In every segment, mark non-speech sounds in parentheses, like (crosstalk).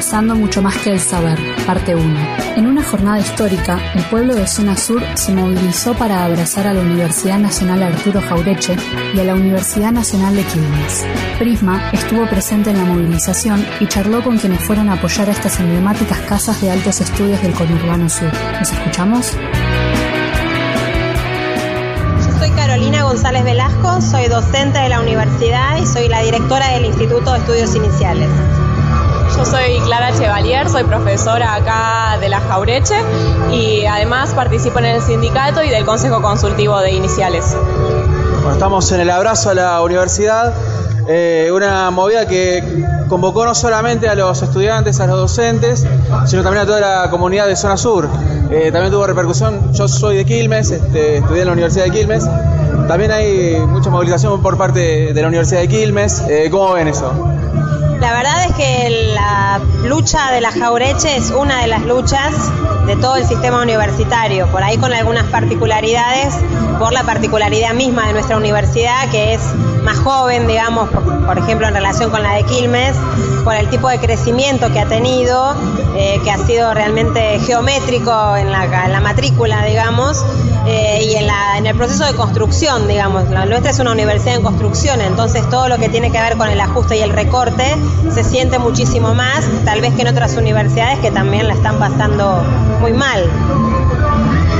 Abrazando mucho más que el saber, parte 1. En una jornada histórica, el pueblo de Zona Sur se movilizó para abrazar a la Universidad Nacional Arturo Jaureche y a la Universidad Nacional de Quilmes. Prisma estuvo presente en la movilización y charló con quienes fueron a apoyar a estas emblemáticas casas de altos estudios del conurbano sur. ¿Nos escuchamos? Carolina González Velasco, soy docente de la universidad y soy la directora del Instituto de Estudios Iniciales. Yo soy Clara Chevalier, soy profesora acá de la Jaureche y además participo en el sindicato y del Consejo Consultivo de Iniciales. Bueno, estamos en el abrazo a la universidad, eh, una movida que convocó no solamente a los estudiantes, a los docentes, sino también a toda la comunidad de Zona Sur. Eh, también tuvo repercusión, yo soy de Quilmes, este, estudié en la Universidad de Quilmes, también hay mucha movilización por parte de la Universidad de Quilmes, eh, ¿cómo ven eso? La verdad es que la lucha de la Jaureche es una de las luchas de todo el sistema universitario, por ahí con algunas particularidades, por la particularidad misma de nuestra universidad, que es más joven, digamos, por, ejemplo, en relación con la de Quilmes, por el tipo de crecimiento que ha tenido, eh, que ha sido realmente geométrico en la, en la matrícula, digamos, eh, y en, la, en, el proceso de construcción, digamos. Nuestra es una universidad en construcción, entonces todo lo que tiene que ver con el ajuste y el recorte se siente muchísimo más, tal vez que en otras universidades que también la están pasando muy mal.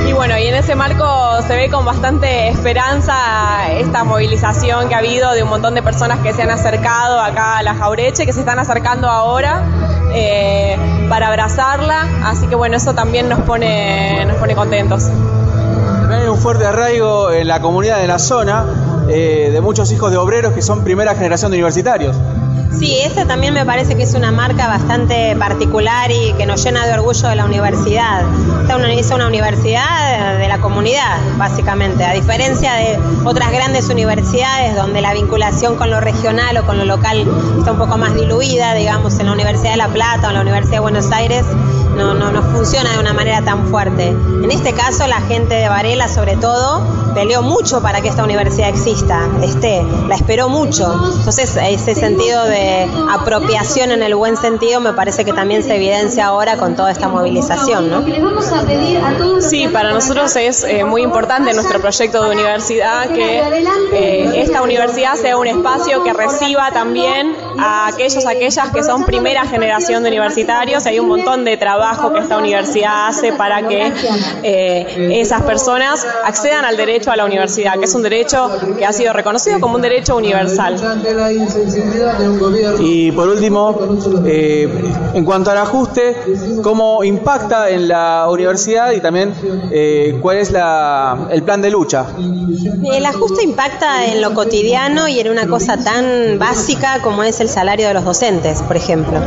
Y bueno, y en ese marco se ve con bastante esperanza esta movilización que ha habido de un montón de personas que se han acercado acá a la Jaureche, que se están acercando ahora eh, para abrazarla. Así que bueno, eso también nos pone, nos pone contentos. Hay un fuerte arraigo en la comunidad de la zona eh, de muchos hijos de obreros que son primera generación de universitarios. Sí, esa también me parece que es una marca bastante particular y que nos llena de orgullo de la universidad. Esta es una universidad de la comunidad, básicamente, a diferencia de otras grandes universidades donde la vinculación con lo regional o con lo local está un poco más diluida, digamos, en la Universidad de La Plata o en la Universidad de Buenos Aires no, no, no funciona de una manera tan fuerte. En este caso, la gente de Varela, sobre todo, peleó mucho para que esta universidad exista, esté, la esperó mucho. Entonces, ese sentido de apropiación en el buen sentido me parece que también se evidencia ahora con toda esta movilización. ¿no? Sí, para nosotros es eh, muy importante nuestro proyecto de universidad que eh, esta universidad sea un espacio que reciba también a aquellos, aquellas que son primera generación de universitarios. Hay un montón de trabajo que esta universidad hace para que eh, esas personas accedan al derecho a la universidad, que es un derecho que ha sido reconocido como un derecho universal. Y por último, eh, en cuanto al ajuste, ¿cómo impacta en la universidad y también eh, cuál es la, el plan de lucha? El ajuste impacta en lo cotidiano y en una cosa tan básica como es el salario de los docentes, por ejemplo.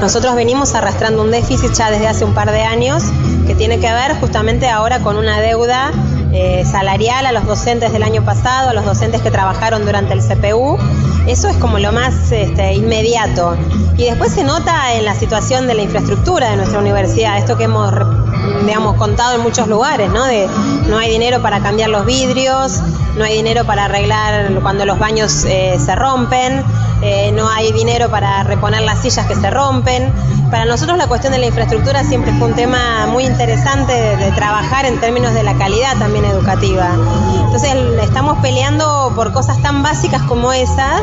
Nosotros venimos arrastrando un déficit ya desde hace un par de años que tiene que ver justamente ahora con una deuda eh, salarial a los docentes del año pasado, a los docentes que trabajaron durante el CPU. Eso es como lo más este, inmediato. Y después se nota en la situación de la infraestructura de nuestra universidad, esto que hemos digamos, contado en muchos lugares, ¿no? De no hay dinero para cambiar los vidrios, no hay dinero para arreglar cuando los baños eh, se rompen, eh, no hay dinero para reponer las sillas que se rompen. Para nosotros la cuestión de la infraestructura siempre fue un tema muy interesante de, trabajar en términos de la calidad también educativa. Entonces estamos peleando por cosas tan básicas como esa,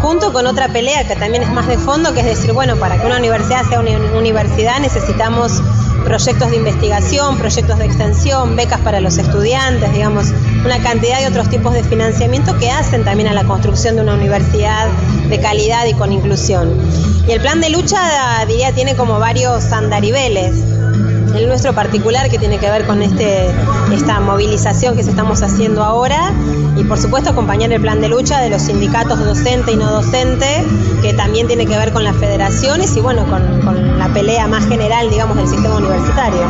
junto con otra pelea que también es más de fondo, que es decir, bueno, para que una universidad sea una universidad necesitamos proyectos de investigación, proyectos de extensión, becas para los estudiantes, digamos, una cantidad de otros tipos de financiamiento que hacen también a la construcción de una universidad de calidad y con inclusión. Y el plan de lucha, diría, tiene como varios andariveles el nuestro particular que tiene que ver con este, esta movilización que estamos haciendo ahora y por supuesto acompañar el plan de lucha de los sindicatos docente y no docente que también tiene que ver con las federaciones y bueno, con, con la pelea más general digamos del sistema universitario.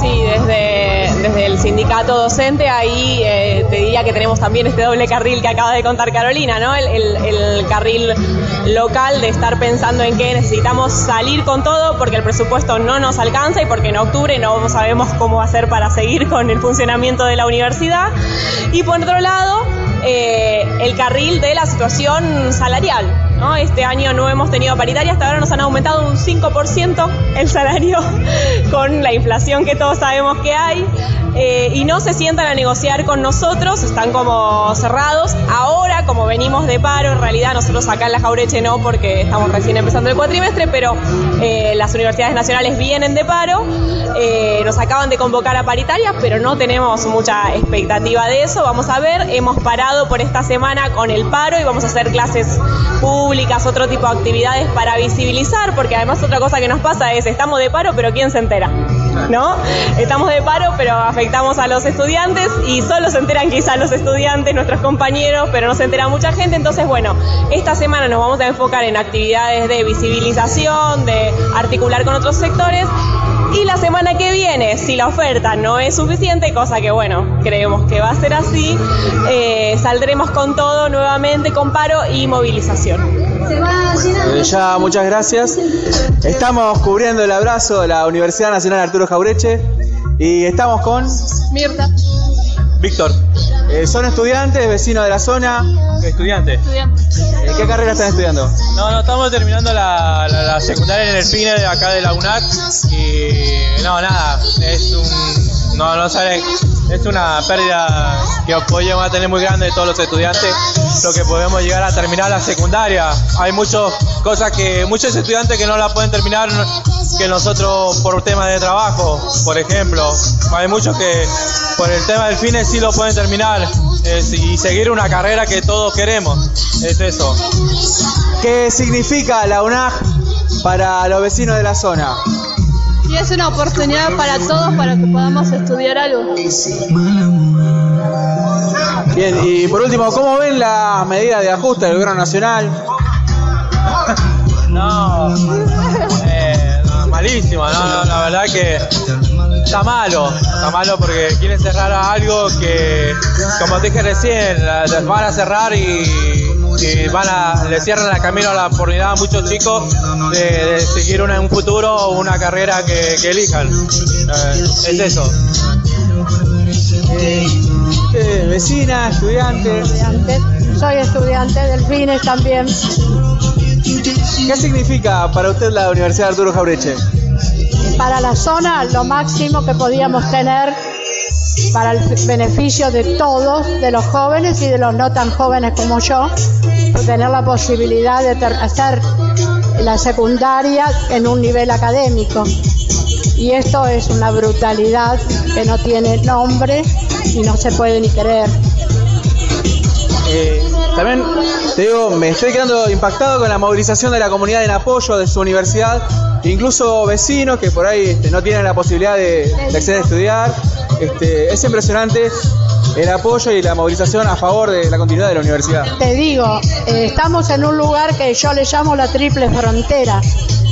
Sí, desde, desde el sindicato docente ahí eh, te diría que tenemos también este doble carril que acaba de contar Carolina, ¿no? El, carril local de estar pensando en que necesitamos salir con todo porque el presupuesto no nos alcanza y porque en octubre no sabemos cómo hacer para seguir con el funcionamiento de la universidad. Y por otro lado, eh, el carril de la situación salarial Este año no hemos tenido paritaria, hasta ahora nos han aumentado un 5% el salario (laughs) con la inflación que todos sabemos que hay. Eh, y no se sientan a negociar con nosotros, están como cerrados. Ahora, como venimos de paro, en realidad nosotros acá en la Jaureche no, porque estamos recién empezando el cuatrimestre, pero eh, las universidades nacionales vienen de paro, eh, nos acaban de convocar a paritarias, pero no tenemos mucha expectativa de eso. Vamos a ver, hemos parado por esta semana con el paro y vamos a hacer clases públicas, otro tipo de actividades para visibilizar, porque además otra cosa que nos pasa es, estamos de paro, pero ¿quién se entera? ¿No? Estamos de paro, pero afectamos a los estudiantes y solo se enteran quizás los estudiantes, nuestros compañeros, pero no se entera mucha gente. Entonces, bueno, esta semana nos vamos a enfocar en actividades de visibilización, de articular con otros sectores. Y la semana que viene, si la oferta no es suficiente, cosa que bueno, creemos que va a ser así, eh, saldremos con todo nuevamente con paro y movilización. Eh, ya, muchas gracias. Estamos cubriendo el abrazo de la Universidad Nacional Arturo Jaureche y estamos con Mirta. Víctor. Eh, ¿Son estudiantes, vecinos de la zona? Estudiantes. ¿En qué carrera están estudiando? No, no, estamos terminando la, la, la secundaria en el FINE de acá de la UNAC y no, nada, es un, no, no sale, es una pérdida que podemos tener muy grande de todos los estudiantes, lo que podemos llegar a terminar la secundaria. Hay muchas cosas que, muchos estudiantes que no la pueden terminar que nosotros por temas de trabajo, por ejemplo. Hay muchos que por el tema del FINE sí lo pueden terminar es, y seguir una carrera que todos queremos. Es eso. ¿Qué significa la UNAG para los vecinos de la zona? Y es una oportunidad para todos para que podamos estudiar algo. Bien, y por último, ¿cómo ven las medidas de ajuste del gobierno nacional? No, eh, no, malísimo, no, no, la verdad que está malo, está malo porque quieren cerrar algo que, como dije recién, la- las van a cerrar y, y van a, le cierran el camino a la oportunidad a muchos chicos de, de seguir una- un futuro o una carrera que, que elijan. Eh, es eso. Eh, vecina, estudiante. estudiante. Soy estudiante del FINES también. ¿Qué significa para usted la Universidad Arturo Jaureche? Para la zona, lo máximo que podíamos tener para el beneficio de todos, de los jóvenes y de los no tan jóvenes como yo, tener la posibilidad de hacer la secundaria en un nivel académico. Y esto es una brutalidad que no tiene nombre y no se puede ni creer. Eh, también te digo, me estoy quedando impactado con la movilización de la comunidad en apoyo de su universidad, incluso vecinos que por ahí este, no tienen la posibilidad de, de acceder a estudiar. Este, es impresionante el apoyo y la movilización a favor de la continuidad de la universidad. Te digo, eh, estamos en un lugar que yo le llamo la triple frontera,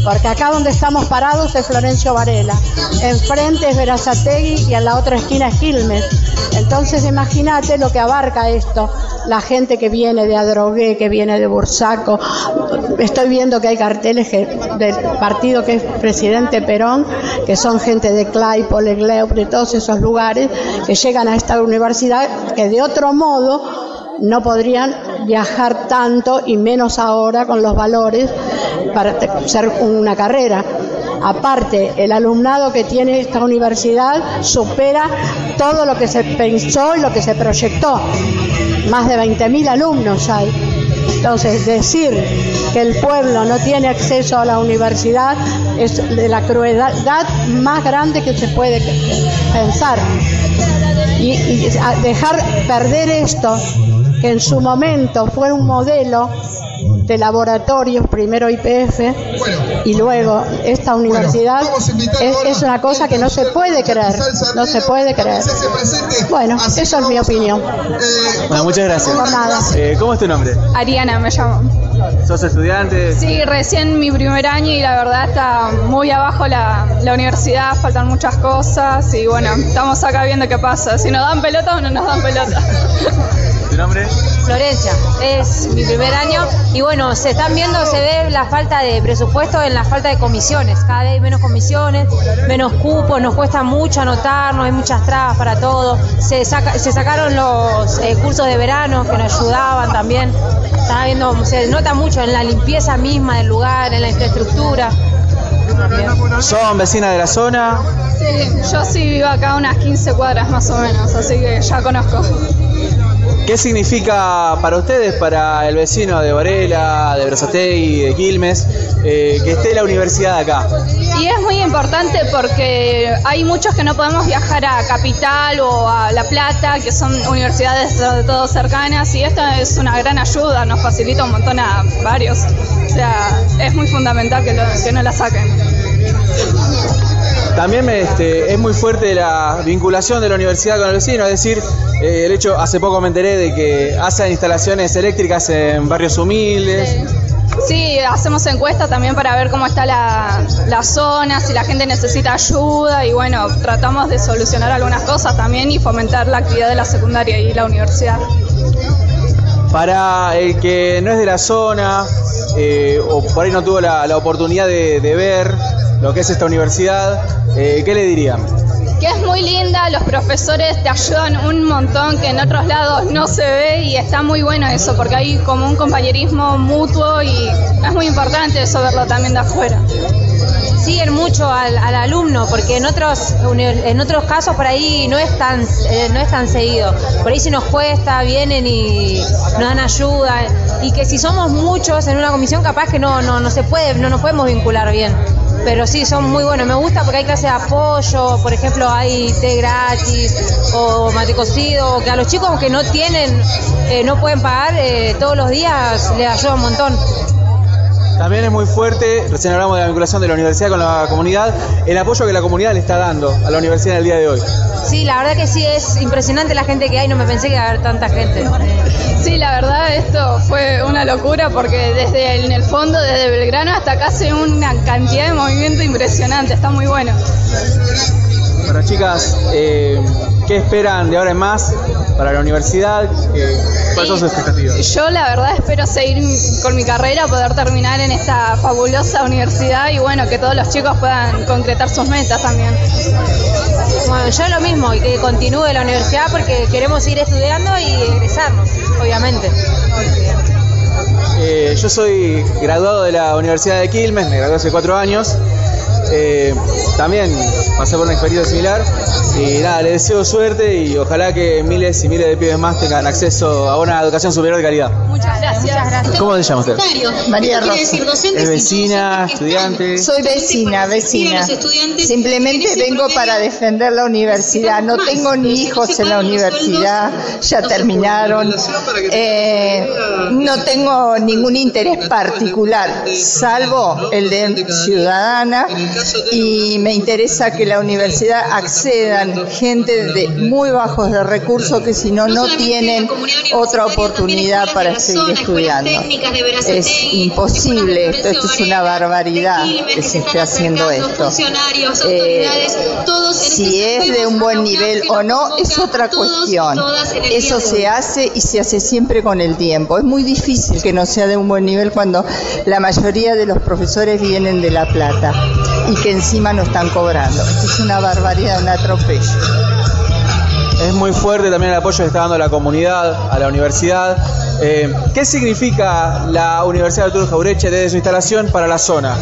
porque acá donde estamos parados es Florencio Varela, enfrente es Verazategui y en la otra esquina es Quilmes. Entonces imagínate lo que abarca esto, la gente que viene de Adrogué, que viene de Bursaco. Estoy viendo que hay carteles del partido que es presidente Perón, que son gente de Claypole, Gleup, de todos esos lugares, que llegan a esta universidad que de otro modo no podrían viajar tanto y menos ahora con los valores para hacer una carrera. Aparte, el alumnado que tiene esta universidad supera todo lo que se pensó y lo que se proyectó. Más de 20.000 alumnos hay. Entonces, decir que el pueblo no tiene acceso a la universidad es de la crueldad más grande que se puede pensar y, y dejar perder esto, que en su momento fue un modelo de laboratorios, primero IPF y luego esta universidad, es, es una cosa que no se puede creer, no se puede creer. Bueno, eso es mi opinión. Bueno, muchas gracias. Nada. Eh, ¿Cómo es tu nombre? Ariana me llamo. ¿Sos estudiante? Sí, recién mi primer año y la verdad está muy abajo la, la universidad, faltan muchas cosas y bueno, estamos acá viendo qué pasa. Si nos dan pelota o no nos dan pelota. (laughs) nombre? Florencia, es mi primer año y bueno, se están viendo, se ve la falta de presupuesto en la falta de comisiones, cada vez hay menos comisiones, menos cupos, nos cuesta mucho anotarnos, hay muchas trabas para todo, se, se sacaron los eh, cursos de verano que nos ayudaban también, Está viendo, se nota mucho en la limpieza misma del lugar, en la infraestructura. ¿Son vecinas de la zona? Sí, yo sí vivo acá unas 15 cuadras más o menos, así que ya conozco. ¿Qué significa para ustedes, para el vecino de Varela, de Brazategui, de Quilmes, eh, que esté la universidad acá? Y es muy importante porque hay muchos que no podemos viajar a Capital o a La Plata, que son universidades de todo cercanas, y esta es una gran ayuda, nos facilita un montón a varios. O sea, es muy fundamental que, que no la saquen. También este, es muy fuerte la vinculación de la universidad con el vecino, es decir, eh, el hecho, hace poco me enteré de que hacen instalaciones eléctricas en barrios humildes. Sí. hacemos encuestas también para ver cómo está la, la, zona, si la gente necesita ayuda y bueno, tratamos de solucionar algunas cosas también y fomentar la actividad de la secundaria y la universidad. Para el que no es de la zona eh, o por ahí no tuvo la, oportunidad de, de ver lo que es esta universidad, eh, ¿qué le dirían? Que es muy linda, los profesores te ayudan un montón que en otros lados no se ve y está muy bueno eso porque hay como un compañerismo mutuo y es muy importante eso verlo también de afuera siguen mucho al, alumno, porque en otros en otros casos por ahí no es tan eh, no es tan seguido. Por ahí si nos cuesta, vienen y nos dan ayuda y que si somos muchos en una comisión capaz que no no no se puede, no nos podemos vincular bien pero sí, son muy buenos. Me gusta porque hay clase de apoyo, por ejemplo, hay té gratis o mate cocido, que a los chicos que no tienen, eh, no pueden pagar, eh, todos los días les ayuda un montón. También es muy fuerte, recién hablamos de la vinculación de la universidad con la comunidad, el apoyo que la comunidad le está dando a la universidad en el día de hoy. Sí, la verdad que sí, es impresionante la gente que hay, no me pensé que iba a haber tanta gente. Sí, la verdad esto fue una locura porque desde en el fondo, desde Belgrano hasta acá se una cantidad de movimiento impresionante, está muy bueno. Bueno chicas, eh, ¿qué esperan de ahora en más para la universidad? ¿Cuáles son sus expectativas? Yo la verdad espero seguir con mi carrera, poder terminar en esta fabulosa universidad y bueno, que todos los chicos puedan concretar sus metas también. Bueno, yo lo mismo, y que continúe la universidad porque queremos seguir estudiando y egresarnos, obviamente. Eh, yo soy graduado de la Universidad de Quilmes, me gradué hace cuatro años. Eh, también pasé por una experiencia similar y nada, les deseo suerte y ojalá que miles y miles de pibes más tengan acceso a una educación superior de calidad. Muchas gracias. ¿Cómo se llama usted? María Rosa. ¿Es vecina, estudiante? Soy vecina, vecina. Simplemente vengo para defender la universidad. No tengo ni hijos en la universidad, ya terminaron. Eh, no tengo ningún interés particular, salvo el de ciudadana y me interesa que la universidad accedan gente de muy bajos de recursos que si no no tienen otra oportunidad para seguir estudiando. Es imposible esto, esto es una barbaridad que se esté haciendo esto. Eh, si es de un buen nivel o no es otra cuestión. Eso se hace y se hace siempre con el tiempo. Es muy difícil que no sea de un buen nivel cuando la mayoría de los profesores vienen de La Plata y que encima no están cobrando. es una barbaridad, un atropello. Es muy fuerte también el apoyo que está dando la comunidad a la universidad. Eh, ¿Qué significa la Universidad de Arturo Jaureche desde su instalación para la zona?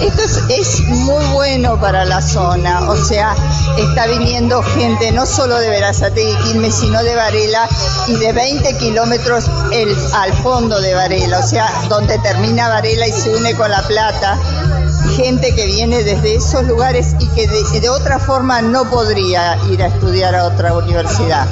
Esto es, muy bueno para la zona, o sea, está viniendo gente no solo de Verazate y Quilmes, sino de Varela y de 20 kilómetros al fondo de Varela, o sea, donde termina Varela y se une con La Plata gente que viene desde esos lugares y que de, otra forma no podría ir a estudiar a otra universidad.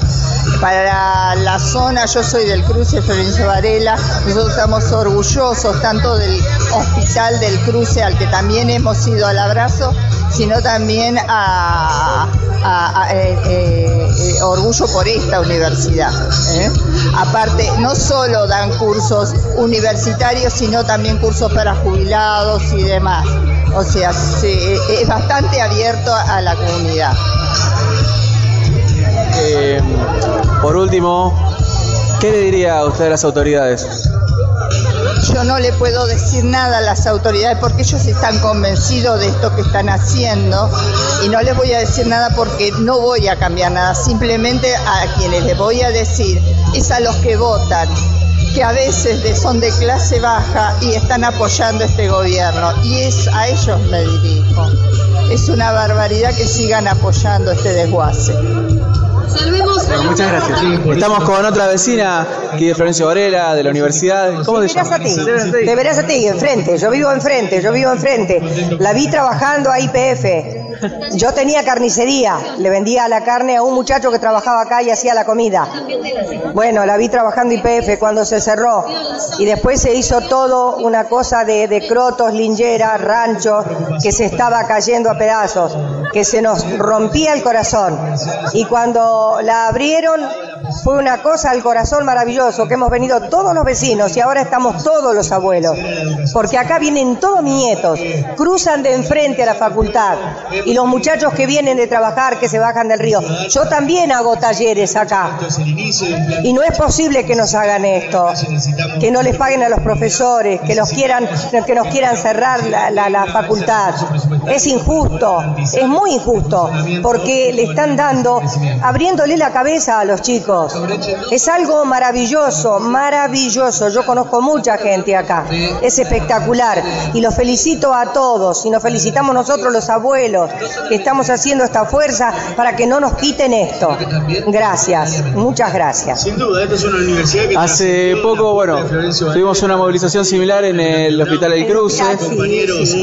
Para la zona, yo soy del Cruce Florencio Varela, nosotros estamos orgullosos tanto del Hospital del Cruce al que también hemos ido al abrazo, sino también a, eh, eh, eh, orgullo por esta universidad. Aparte, no solo dan cursos universitarios, sino también cursos para jubilados y demás. O sea, es bastante abierto a la comunidad. Por último, ¿Qué le diría a usted a las autoridades? Yo no le puedo decir nada a las autoridades porque ellos están convencidos de esto que están haciendo y no les voy a decir nada porque no voy a cambiar nada. Simplemente a quienes les voy a decir es a los que votan que a veces son de clase baja y están apoyando este gobierno y es a ellos me dirijo. Es una barbaridad que sigan apoyando este desguace. Bueno, muchas gracias. Estamos con otra vecina aquí de Florencio Varela, de la universidad. ¿Cómo se llama? De Verazategui, enfrente. Yo vivo enfrente, yo vivo enfrente. La vi trabajando a IPF. Yo tenía carnicería, le vendía la carne a un muchacho que trabajaba acá y hacía la comida. Bueno, la vi trabajando IPF cuando se cerró. Y después se hizo todo una cosa de, de crotos, lingeras, ranchos, que se estaba cayendo a pedazos, que se nos rompía el corazón. Y cuando la abrieron, fue una cosa al corazón maravilloso, que hemos venido todos los vecinos y ahora estamos todos los abuelos. Porque acá vienen todos mis nietos, cruzan de enfrente a la facultad y los muchachos que vienen de trabajar, que se bajan del río. Yo también hago talleres acá. Y no es posible que nos hagan esto, que no les paguen a los profesores, que, los quieran, que nos quieran cerrar la, facultad. Es injusto, es muy injusto, porque le están dando, abriéndole la cabeza a los chicos. Es algo maravilloso, maravilloso. Yo conozco mucha gente acá. Es espectacular. Y los felicito a todos. Y nos felicitamos nosotros los abuelos que estamos haciendo esta fuerza para que no nos quiten esto. Gracias, muchas gracias. Sin duda, esta es una universidad que Hace poco, bueno, tuvimos una movilización similar en el Hospital El Cruce.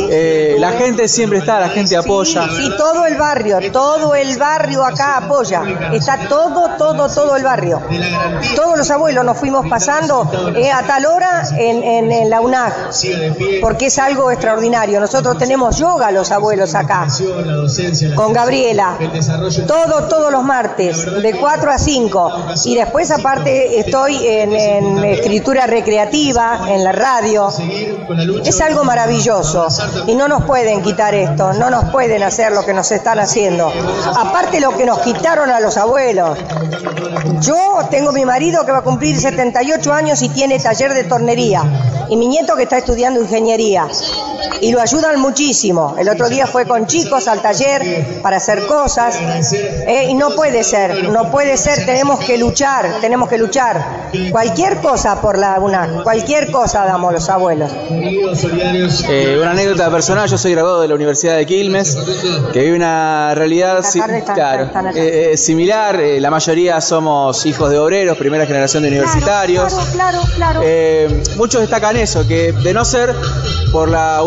Eh, la gente siempre está, la gente apoya. Y todo el barrio, todo el barrio acá apoya. Está todo, todo, todo el barrio. Todos los abuelos nos fuimos pasando eh, a tal hora en, la UNAG, porque es algo extraordinario. Nosotros tenemos yoga los abuelos acá, con Gabriela, todo, todos los martes, de 4 a 5. Y después aparte estoy en escritura recreativa, en la radio. Es algo maravilloso y no nos pueden quitar esto, no nos pueden hacer lo que nos están haciendo. Aparte lo que nos quitaron a los abuelos. Yo tengo mi marido que va a cumplir 78 años y tiene taller de tornería. Y mi nieto que está estudiando ingeniería y lo ayudan muchísimo. El otro día fue con chicos al taller para hacer cosas eh, y no puede ser, no puede ser, tenemos que luchar, tenemos que luchar. Cualquier cosa por la UNAC, cualquier cosa damos los abuelos. Eh, una anécdota personal, yo soy graduado de la Universidad de Quilmes, que vive una realidad si- claro, eh, eh, similar. la mayoría somos hijos de obreros, primera generación de universitarios. Claro, claro, claro. Muchos destacan eso, que de no ser por la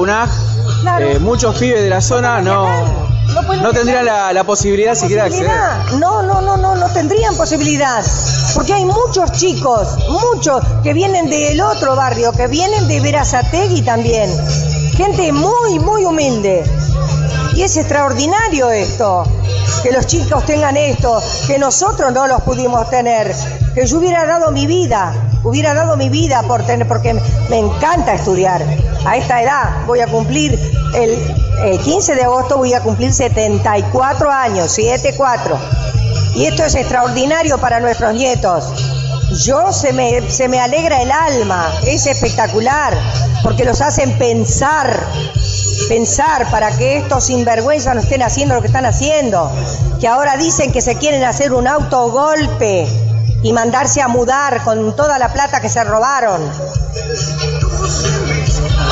Eh, muchos pibes de la zona no, no tendrían la, la posibilidad siquiera de acceder. No, no, no, no, no tendrían posibilidad. Porque hay muchos chicos, muchos, que vienen del otro barrio, que vienen de Verazategui también. Gente muy, muy humilde. Y es extraordinario esto, que los chicos tengan esto, que nosotros no los pudimos tener, que yo hubiera dado mi vida, hubiera dado mi vida por tener, porque me encanta estudiar. A esta edad voy a cumplir, el, el 15 de agosto voy a cumplir 74 años, 7-4. Y esto es extraordinario para nuestros nietos. Yo se me, se me alegra el alma, es espectacular, porque los hacen pensar, pensar para que estos sinvergüenzas no estén haciendo lo que están haciendo, que ahora dicen que se quieren hacer un autogolpe y mandarse a mudar con toda la plata que se robaron.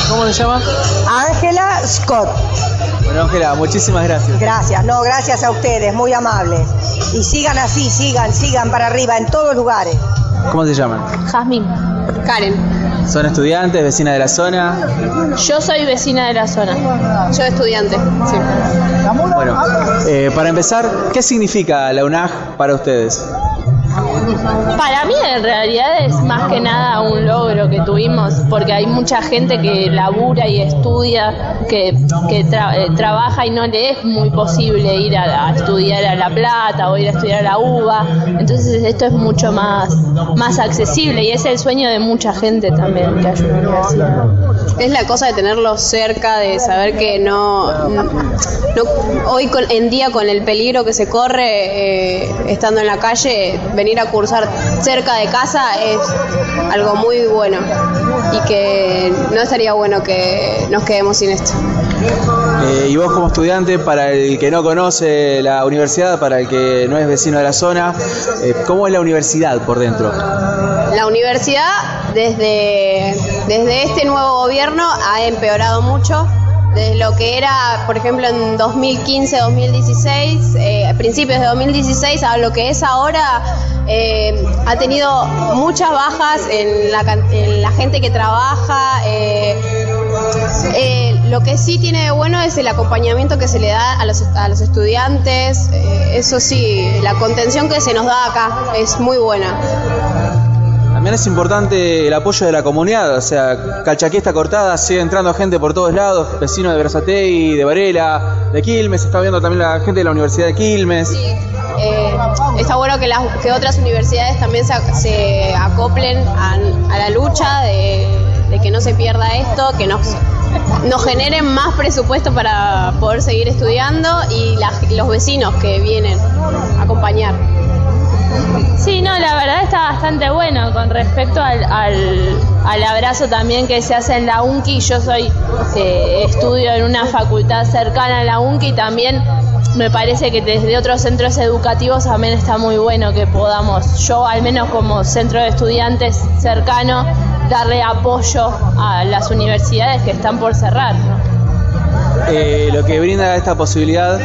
¿Cómo se llama? Ángela Scott. Bueno, Ángela, muchísimas gracias. Gracias, no, gracias a ustedes, muy amables. Y sigan así, sigan, sigan para arriba en todos lugares. ¿Cómo se llaman? Jazmín. Karen. ¿Son estudiantes, vecinas de la zona? Yo soy vecina de la zona. Yo estudiante, sí. Bueno, eh, para empezar, ¿qué significa la UNAG para ustedes? Para mí en realidad es más que nada un logro que tuvimos, porque hay mucha gente que labura y estudia, que, eh, trabaja y no le es muy posible ir a, estudiar a La Plata o ir a estudiar a la UBA. Entonces esto es mucho más, más accesible y es el sueño de mucha gente también que universidad. Es la cosa de tenerlo cerca, de saber que no, hoy en día con el peligro que se corre eh, estando en la calle, venir a a cursar cerca de casa es algo muy bueno y que no estaría bueno que nos quedemos sin esto. Eh, y vos como estudiante, para el que no conoce la universidad, para el que no es vecino de la zona, eh, ¿cómo es la universidad por dentro? La universidad desde, desde este nuevo gobierno ha empeorado mucho. Desde lo que era, por ejemplo, en 2015-2016, eh, principios de 2016, a lo que es ahora, eh, ha tenido muchas bajas en la, en la gente que trabaja. eh, eh, lo que sí tiene de bueno es el acompañamiento que se le da a los, a los estudiantes. eh, eso sí, la contención que se nos da acá es muy buena. También es importante el apoyo de la comunidad, o sea, Calchaquí está cortada, sigue entrando gente por todos lados, vecinos de Berazategui, de Varela, de Quilmes, está viendo también la gente de la Universidad de Quilmes. Eh, está bueno que, las, que otras universidades también se, se acoplen a, a la lucha de, que no se pierda esto, que nos, nos generen más presupuesto para poder seguir estudiando y las- los vecinos que vienen a acompañar. Sí, no, la verdad está bastante bueno con respecto al, al, al abrazo también que se hace en la UNCI. Yo soy eh, estudio en una facultad cercana a la UNCI también me parece que desde otros centros educativos también está muy bueno que podamos, yo al menos como centro de estudiantes cercano, darle apoyo a las universidades que están por cerrar. Eh, lo que brinda esta posibilidad,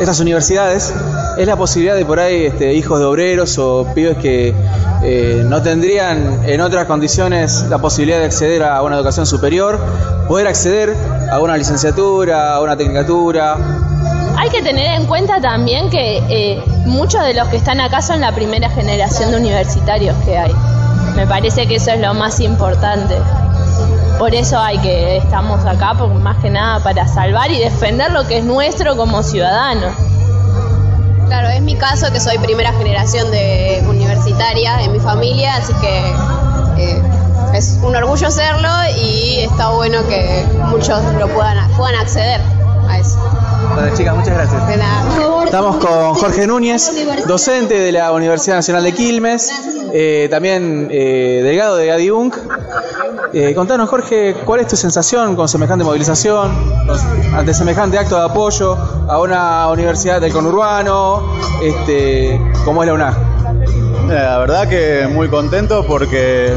estas universidades, es la posibilidad de por ahí este, hijos de obreros o pibes que eh, no tendrían en otras condiciones la posibilidad de acceder a una educación superior, poder acceder a una licenciatura, a una tecnicatura. Hay que tener en cuenta también que eh, muchos de los que están acá son la primera generación de universitarios que hay. Me parece que eso es lo más importante. Por eso hay que estamos acá, porque más que nada para salvar y defender lo que es nuestro como ciudadanos. Claro, es mi caso que soy primera generación de universitaria en mi familia, así que eh, es un orgullo serlo y está bueno que muchos lo puedan acceder a eso. Bueno, chicas, muchas gracias. De nada. Estamos con Jorge Núñez, docente de la Universidad Nacional de Quilmes, eh, también eh, delegado de ADIUNC. Eh, contanos, Jorge, ¿cuál es tu sensación con semejante movilización, ante semejante acto de apoyo a una universidad del conurbano, este, como es la UNAG? Eh, La verdad que muy contento porque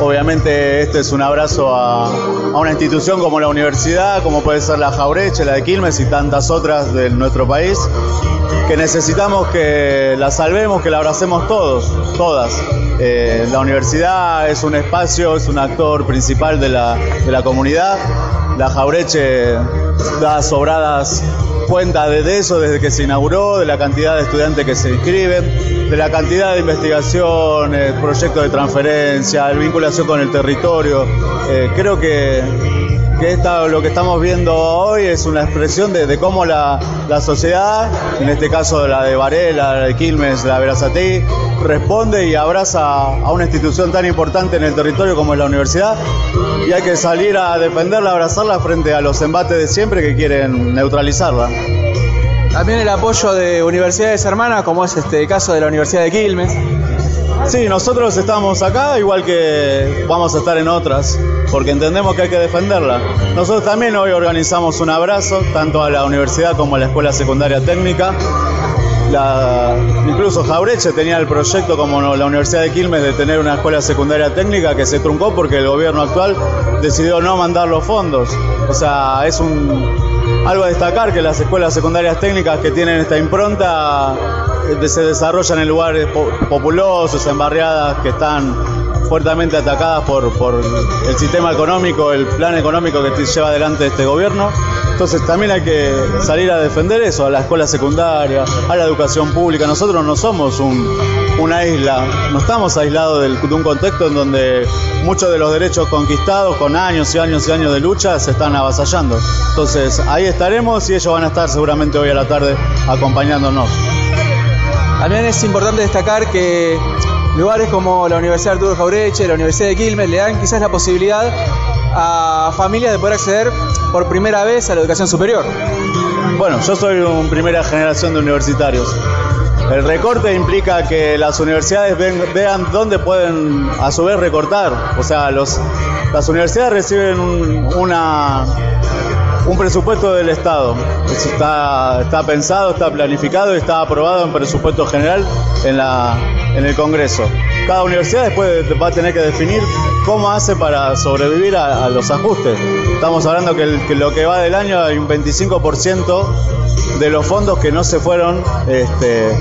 obviamente este es un abrazo a, una institución como la universidad, como puede ser la Jaureche, la de Quilmes y tantas otras de nuestro país, que necesitamos que la salvemos, que la abracemos todos, todas. Eh, la universidad es un espacio, es un actor principal de la, de la comunidad. La Jaureche da sobradas cuenta de eso desde que se inauguró, de la cantidad de estudiantes que se inscriben, de la cantidad de investigaciones, proyectos de transferencia, de vinculación con el territorio. Eh, creo que, que esta, lo que estamos viendo hoy es una expresión de, cómo la, la sociedad, en este caso la de Varela, la de Quilmes, la de Verazatei, responde y abraza a una institución tan importante en el territorio como es la universidad y hay que salir a defenderla, abrazarla frente a los embates de siempre que quieren neutralizarla. También el apoyo de universidades hermanas, como es este caso de la Universidad de Quilmes. Sí, nosotros estamos acá igual que vamos a estar en otras, porque entendemos que hay que defenderla. Nosotros también hoy organizamos un abrazo, tanto a la universidad como a la Escuela Secundaria Técnica. Incluso Jaureche tenía el proyecto como la Universidad de Quilmes de tener una escuela secundaria técnica que se truncó porque el gobierno actual decidió no mandar los fondos. O sea, es un algo a destacar que las escuelas secundarias técnicas que tienen esta impronta eh, se desarrollan en lugares po- populosos, en barriadas que están fuertemente atacadas por, el sistema económico, el plan económico que lleva adelante este gobierno. Entonces también hay que salir a defender eso, a la escuela secundaria, a la educación pública. Nosotros no somos un- una isla, no estamos aislados del- de un contexto en donde muchos de los derechos conquistados con años y años y años de lucha se están avasallando. Entonces ahí estaremos y ellos van a estar seguramente hoy a la tarde acompañándonos. También es importante destacar que lugares como la Universidad Arturo Jaureche, la Universidad de Quilmes, le dan quizás la posibilidad a familias de poder acceder por primera vez a la educación superior. Bueno, yo soy un primera generación de universitarios. El recorte implica que las universidades vean dónde pueden a su vez recortar. O sea, los, las universidades reciben una, un presupuesto del Estado. está, está pensado, está planificado y está aprobado en presupuesto general en, la, en el Congreso. Cada universidad después va a tener que definir cómo hace para sobrevivir a, los ajustes. Estamos hablando que, lo que va del año hay un 25% de los fondos que no se fueron este,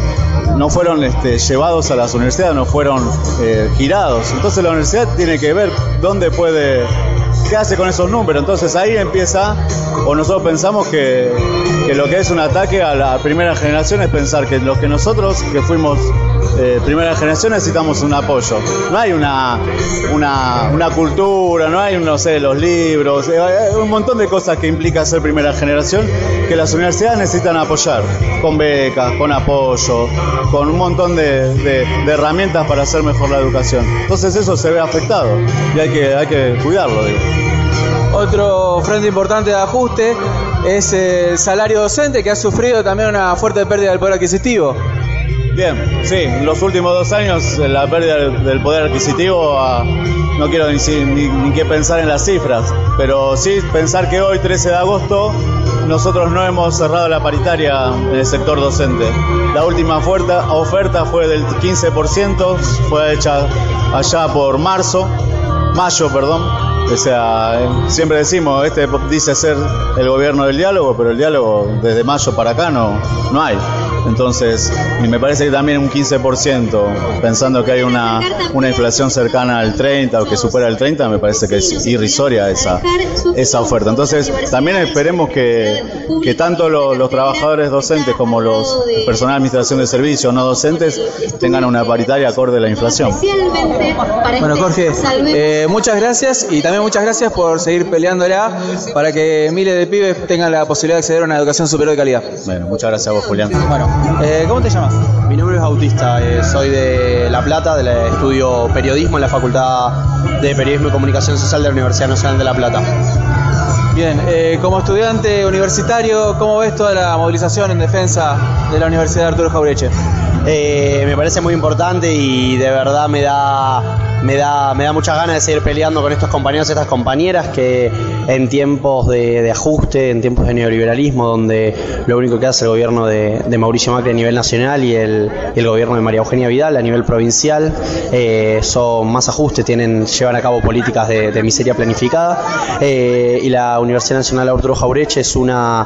no fueron este, llevados a las universidades, no fueron eh, girados. Entonces la universidad tiene que ver dónde puede qué hace con esos números. Entonces ahí empieza, o nosotros pensamos que, lo que es un ataque a la primera generación es pensar que los que nosotros, que fuimos eh, primera generación, necesitamos un apoyo. No hay una, una, cultura, no hay, no sé, los libros, eh, hay un montón de cosas que implica ser primera generación que las universidades necesitan apoyar, con becas, con apoyo, con un montón de, de herramientas para hacer mejor la educación. Entonces eso se ve afectado y hay que, hay que cuidarlo. Digo. Otro frente importante de ajuste es el salario docente que ha sufrido también una fuerte pérdida del poder adquisitivo. Bien, sí, en los últimos dos años la pérdida del poder adquisitivo, ah, no quiero ni, ni, ni que pensar en las cifras, pero sí pensar que hoy, 13 de agosto, nosotros no hemos cerrado la paritaria en el sector docente. La última oferta, oferta fue del 15%, fue hecha allá por marzo, mayo, perdón, o sea, siempre decimos, este dice ser el gobierno del diálogo, pero el diálogo desde mayo para acá no, no hay. Entonces, y me parece que también un 15%, pensando que hay una, una inflación cercana al 30 o que supera el 30, me parece que es irrisoria esa, esa oferta. Entonces, también esperemos que, que tanto los, trabajadores docentes como los personal de administración de servicios no docentes tengan una paritaria acorde a la inflación. Bueno, Jorge, eh, muchas gracias y también muchas gracias por seguir peleándola para que miles de pibes tengan la posibilidad de acceder a una educación superior de calidad. Bueno, muchas gracias a vos, Julián. Bueno, eh, ¿cómo te llamas? Mi nombre es Bautista, eh, soy de La Plata, del estudio periodismo en la Facultad de Periodismo y Comunicación Social de la Universidad Nacional de La Plata. Bien, eh, como estudiante universitario, ¿cómo ves toda la movilización en defensa de la Universidad de Arturo Jaureche? me parece muy importante y de verdad me da me da, me da muchas ganas de seguir peleando con estos compañeros y estas compañeras que en tiempos de, ajuste, en tiempos de neoliberalismo, donde lo único que hace el gobierno de, Mauricio Macri a nivel nacional y el, gobierno de María Eugenia Vidal a nivel provincial, eh, son más ajustes, tienen, llevan a cabo políticas de, miseria planificada eh, y la Universidad Nacional Arturo Jaureche es una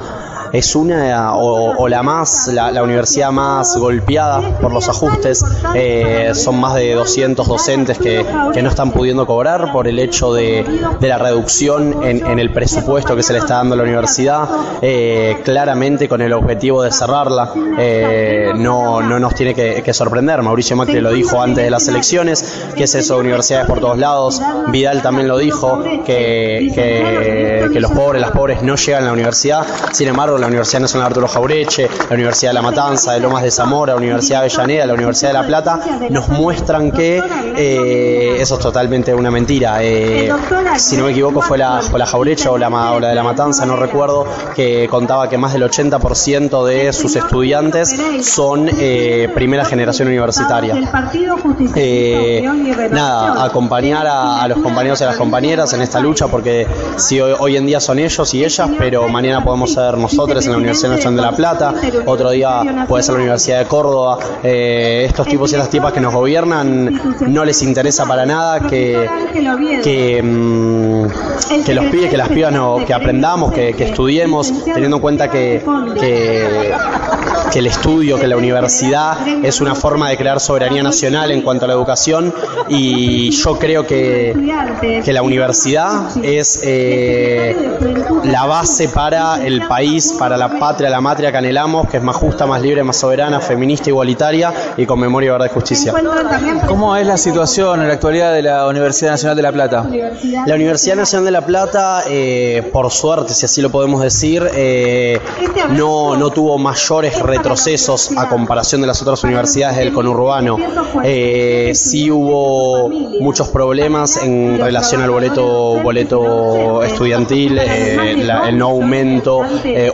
es una o, la más, la, universidad más golpeada por los ajustes. Eh, son más de 200 docentes que, no están pudiendo cobrar por el hecho de, la reducción en, el presupuesto que se le está dando a la universidad, eh, claramente con el objetivo de cerrarla. Eh, no, no nos tiene que, sorprender. Mauricio Macri lo dijo antes de las elecciones, que es eso, universidades por todos lados. Vidal también lo dijo, que, que, que los pobres, las pobres no llegan a la universidad. Sin embargo, la Universidad Nacional Arturo Jaureche, la Universidad de La Matanza, de Lomas de Zamora, la Universidad de Avellaneda, la Universidad de La Plata, nos muestran que eh, eso es totalmente una mentira. Eh, si no me equivoco fue la, la Jaureche o la, de La Matanza, no recuerdo, que contaba que más del 80% de sus estudiantes son eh, primera generación universitaria. nada, acompañar a, los compañeros y a las compañeras en esta lucha, porque si hoy en día son ellos y ellas, pero mañana podemos ser nosotros en la Universidad Nacional de La Plata, otro día puede ser la Universidad de Córdoba. Eh, estos tipos y estas tipas que nos gobiernan no les interesa para nada que, que, mm, que los pibes, que las pibas no, que aprendamos, que, estudiemos, teniendo en cuenta que, que, que el estudio, que la universidad es una forma de crear soberanía nacional en cuanto a la educación y yo creo que, que la universidad es eh, la base para el país, para la patria, la matria que anhelamos, que es más justa, más libre, más soberana, feminista, igualitaria y con memoria, verdad y justicia. ¿Cómo es la situación la actualidad de la Universidad Nacional de La Plata? La Universidad Nacional de La Plata, eh, por suerte, si así lo podemos decir, eh, no, no tuvo mayores retrocesos a comparación de las otras universidades del conurbano. Eh, sí hubo muchos problemas en relación al boleto, boleto estudiantil, el no aumento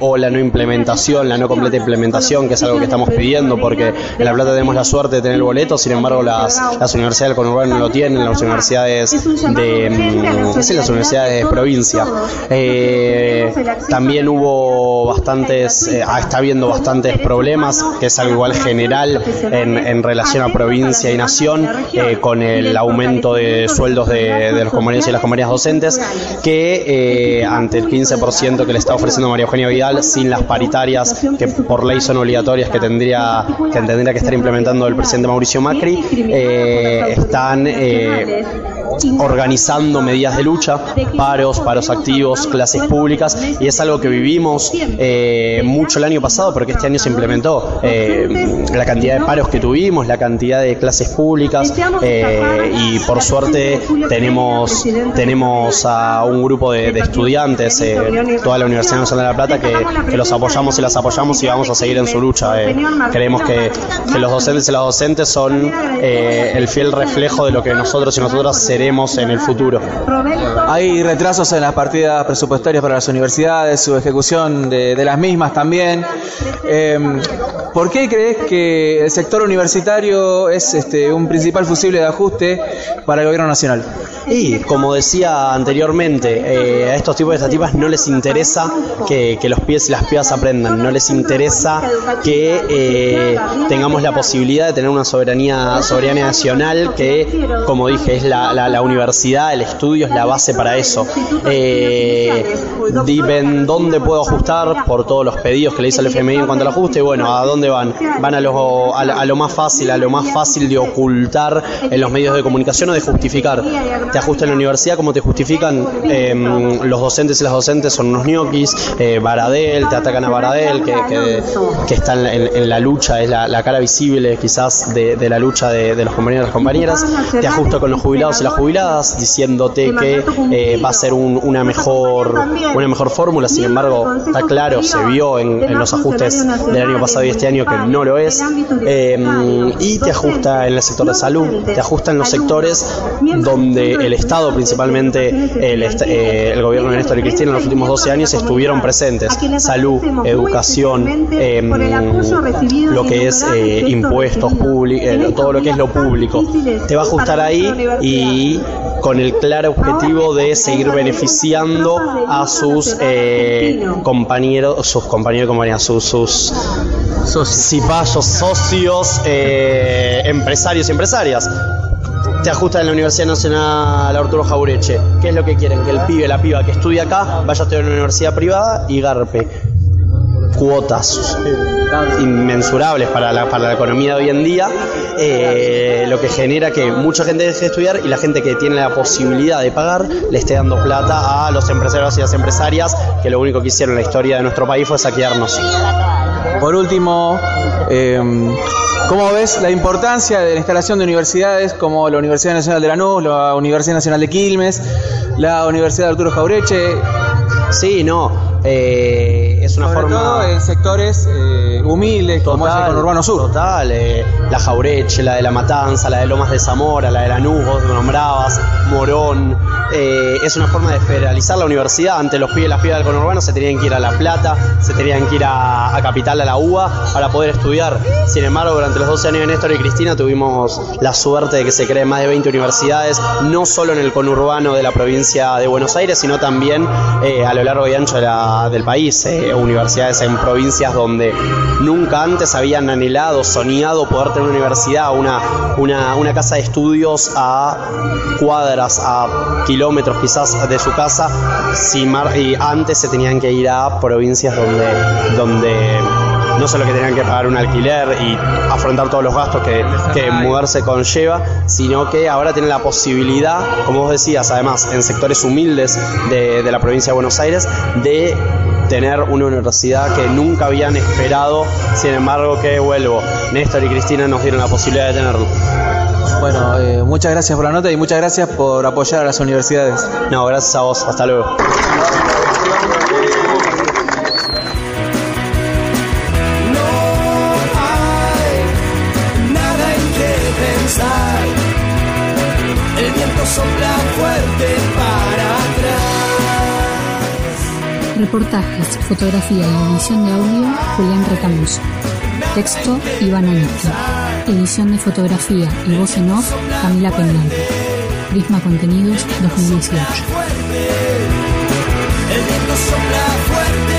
o la no implementación, la no completa implementación, que es algo que estamos pidiendo porque en La Plata tenemos la suerte de tener el boleto, sin embargo las, las universidades del conurbano no lo tienen, las universidades de, mm, las universidades de provincia. Eh, también hubo bastantes, eh, está habiendo bastantes problemas, que es algo igual general en, en relación a provincia y nación, eh, con el aumento de sueldos de, de los compañeros y las compañeras docentes, que ante el 15% que le está ofreciendo María Eugenia Vidal, sin las paritarias que por ley son obligatorias que tendría que tendría que estar implementando el presidente Mauricio Macri, están eh, organizando medidas de lucha, paros, paros activos, clases públicas, y es algo que vivimos eh, mucho el año pasado, porque este año se implementó eh, la cantidad de paros que tuvimos, la cantidad de clases públicas, eh, y por suerte tenemos, tenemos a un grupo de, estudiantes, toda la Universidad Nacional de La Plata, que, los apoyamos y las apoyamos y vamos a seguir en su lucha. creemos que, que los docentes y las docentes son el fiel reflejo de lo que nosotros y nosotras seremos en el futuro. Hay retrasos en las partidas presupuestarias para las universidades, su ejecución de, de las mismas también. Eh, ¿Por qué crees que el sector universitario es este, un principal fusible de ajuste para el gobierno nacional? Y como decía anteriormente, eh, a estos tipos de estativas no les interesa que, que los pies y las pibas aprendan, no les interesa que eh, tengamos la posibilidad de tener una soberanía, soberanía nacional que, como dije, es la, la- la universidad, el estudio es la base para eso. Eh, dónde puedo ajustar por todos los pedidos que le hice al FMI en cuanto al ajuste. Bueno, ¿a dónde van? Van a lo, a, lo más fácil, a lo más fácil de ocultar en los medios de comunicación o de justificar. Te ajustan en la universidad como te justifican eh, los docentes y las docentes son unos ñoquis, eh, te atacan a Baradel, que, que, que está en, la lucha, es la, cara visible quizás de, la lucha de, de los compañeros y las compañeras. Te ajusta con los jubilados y las jubiladas, diciéndote que eh, va a ser un- una mejor una mejor fórmula, sin embargo, está claro, se vio en, en los ajustes del año pasado y este año que no lo es. Eh, y te ajusta en el sector de salud, te ajusta en los sectores donde el Estado, principalmente el, eh, el gobierno de Néstor y Cristina en los últimos 12 años estuvieron presentes. Salud, educación, eh, lo que es eh, impuestos públicos, todo lo que es lo público. Te va a ajustar ahí y con el claro objetivo de seguir beneficiando a sus eh, compañeros, sus compañeros, compañeras, sus, sus, cipayos, socios, eh, empresarios y empresarias. Te ajusta en la Universidad Nacional Arturo Jaureche. ¿Qué es lo que quieren? Que el pibe, la piba que estudia acá vaya a estudiar en una universidad privada y garpe cuotas inmensurables para la, para la economía de hoy en día, eh, lo que genera que mucha gente deje de estudiar y la gente que tiene la posibilidad de pagar le esté dando plata a los empresarios y las empresarias que lo único que hicieron en la historia de nuestro país fue saquearnos. Por último, eh, ¿cómo ves la importancia de la instalación de universidades como la Universidad Nacional de Lanús, la Universidad Nacional de Quilmes, la Universidad de Arturo Jaureche? Sí, no. Eh, es una Sobre forma. todo en sectores eh, humildes como es el conurbano sur. Total, eh, la Jaureche, la de la Matanza, la de Lomas de Zamora, la de Lanús, vos lo nombrabas, Morón. eh, es una forma de federalizar la universidad. Antes los pibes y las pibas del conurbano se tenían que ir a La Plata, se tenían que ir a, a Capital, a la UBA, para poder estudiar. Sin embargo, durante los 12 años de Néstor y Cristina tuvimos la suerte de que se creen más de 20 universidades, no solo en el conurbano de la provincia de Buenos Aires, sino también a lo largo y ancho de la- del país. eh, universidades en provincias donde nunca antes habían anhelado, soñado poder tener una universidad, una, una, una casa de estudios a cuadras, a kilómetros quizás de su casa, si y antes se tenían que ir a provincias donde no solo que tenían que pagar un alquiler y afrontar todos los gastos que, que mudarse conlleva, sino que ahora tienen la posibilidad, como vos decías, además en sectores humildes de, de la provincia de Buenos Aires, de tener una universidad que nunca habían esperado, sin embargo que vuelvo, Néstor y Cristina nos dieron la posibilidad de tenerlo. Bueno, eh, muchas gracias por la nota y muchas gracias por apoyar a las universidades. No, gracias a vos, hasta luego. Sopla fuerte para atrás. Reportajes, fotografía y edición de audio, Julián Recamuso. Texto, Iván Aniti. Edición de fotografía y voz en off, Camila Peñal. Prisma Contenidos 2018. El viento sopla fuerte.